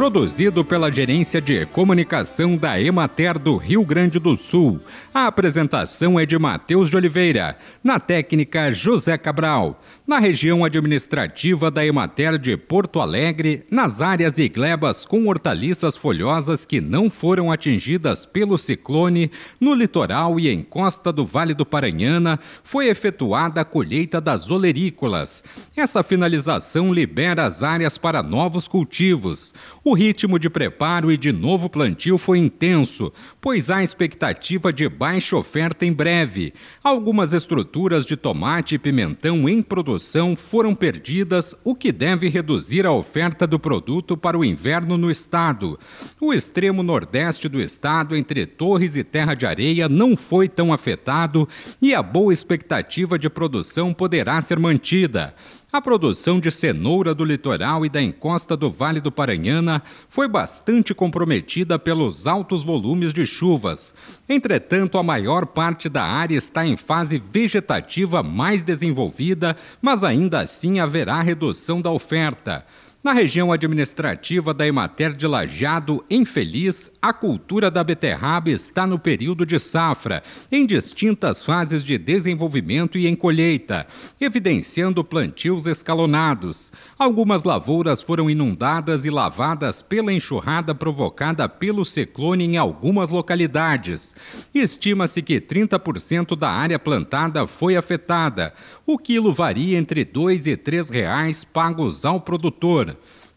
produzido pela Gerência de Comunicação da Emater do Rio Grande do Sul. A apresentação é de Matheus de Oliveira, na técnica José Cabral na região administrativa da Emater de Porto Alegre, nas áreas e glebas com hortaliças folhosas que não foram atingidas pelo ciclone, no litoral e em costa do Vale do Paranhana, foi efetuada a colheita das olerícolas. Essa finalização libera as áreas para novos cultivos. O ritmo de preparo e de novo plantio foi intenso, pois há expectativa de baixa oferta em breve. Algumas estruturas de tomate e pimentão em produção foram perdidas, o que deve reduzir a oferta do produto para o inverno no estado. O extremo nordeste do estado, entre Torres e Terra de Areia, não foi tão afetado e a boa expectativa de produção poderá ser mantida. A produção de cenoura do litoral e da encosta do Vale do Paranhana foi bastante comprometida pelos altos volumes de chuvas. Entretanto, a maior parte da área está em fase vegetativa mais desenvolvida, mas ainda assim haverá redução da oferta. Na região administrativa da Emater de Lajado, em Feliz, a cultura da beterraba está no período de safra, em distintas fases de desenvolvimento e em colheita, evidenciando plantios escalonados. Algumas lavouras foram inundadas e lavadas pela enxurrada provocada pelo ciclone em algumas localidades. Estima-se que 30% da área plantada foi afetada. O quilo varia entre R$ 2 e 3 reais pagos ao produtor.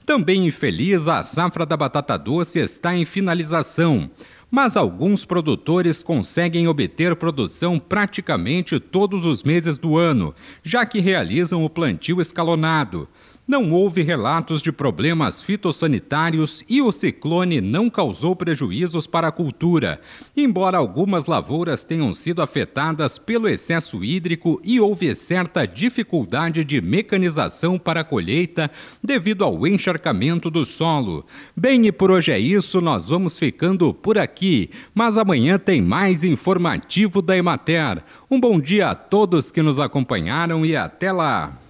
Também infeliz, a safra da batata doce está em finalização, mas alguns produtores conseguem obter produção praticamente todos os meses do ano, já que realizam o plantio escalonado. Não houve relatos de problemas fitossanitários e o ciclone não causou prejuízos para a cultura, embora algumas lavouras tenham sido afetadas pelo excesso hídrico e houve certa dificuldade de mecanização para a colheita devido ao encharcamento do solo. Bem, e por hoje é isso, nós vamos ficando por aqui, mas amanhã tem mais informativo da Emater. Um bom dia a todos que nos acompanharam e até lá!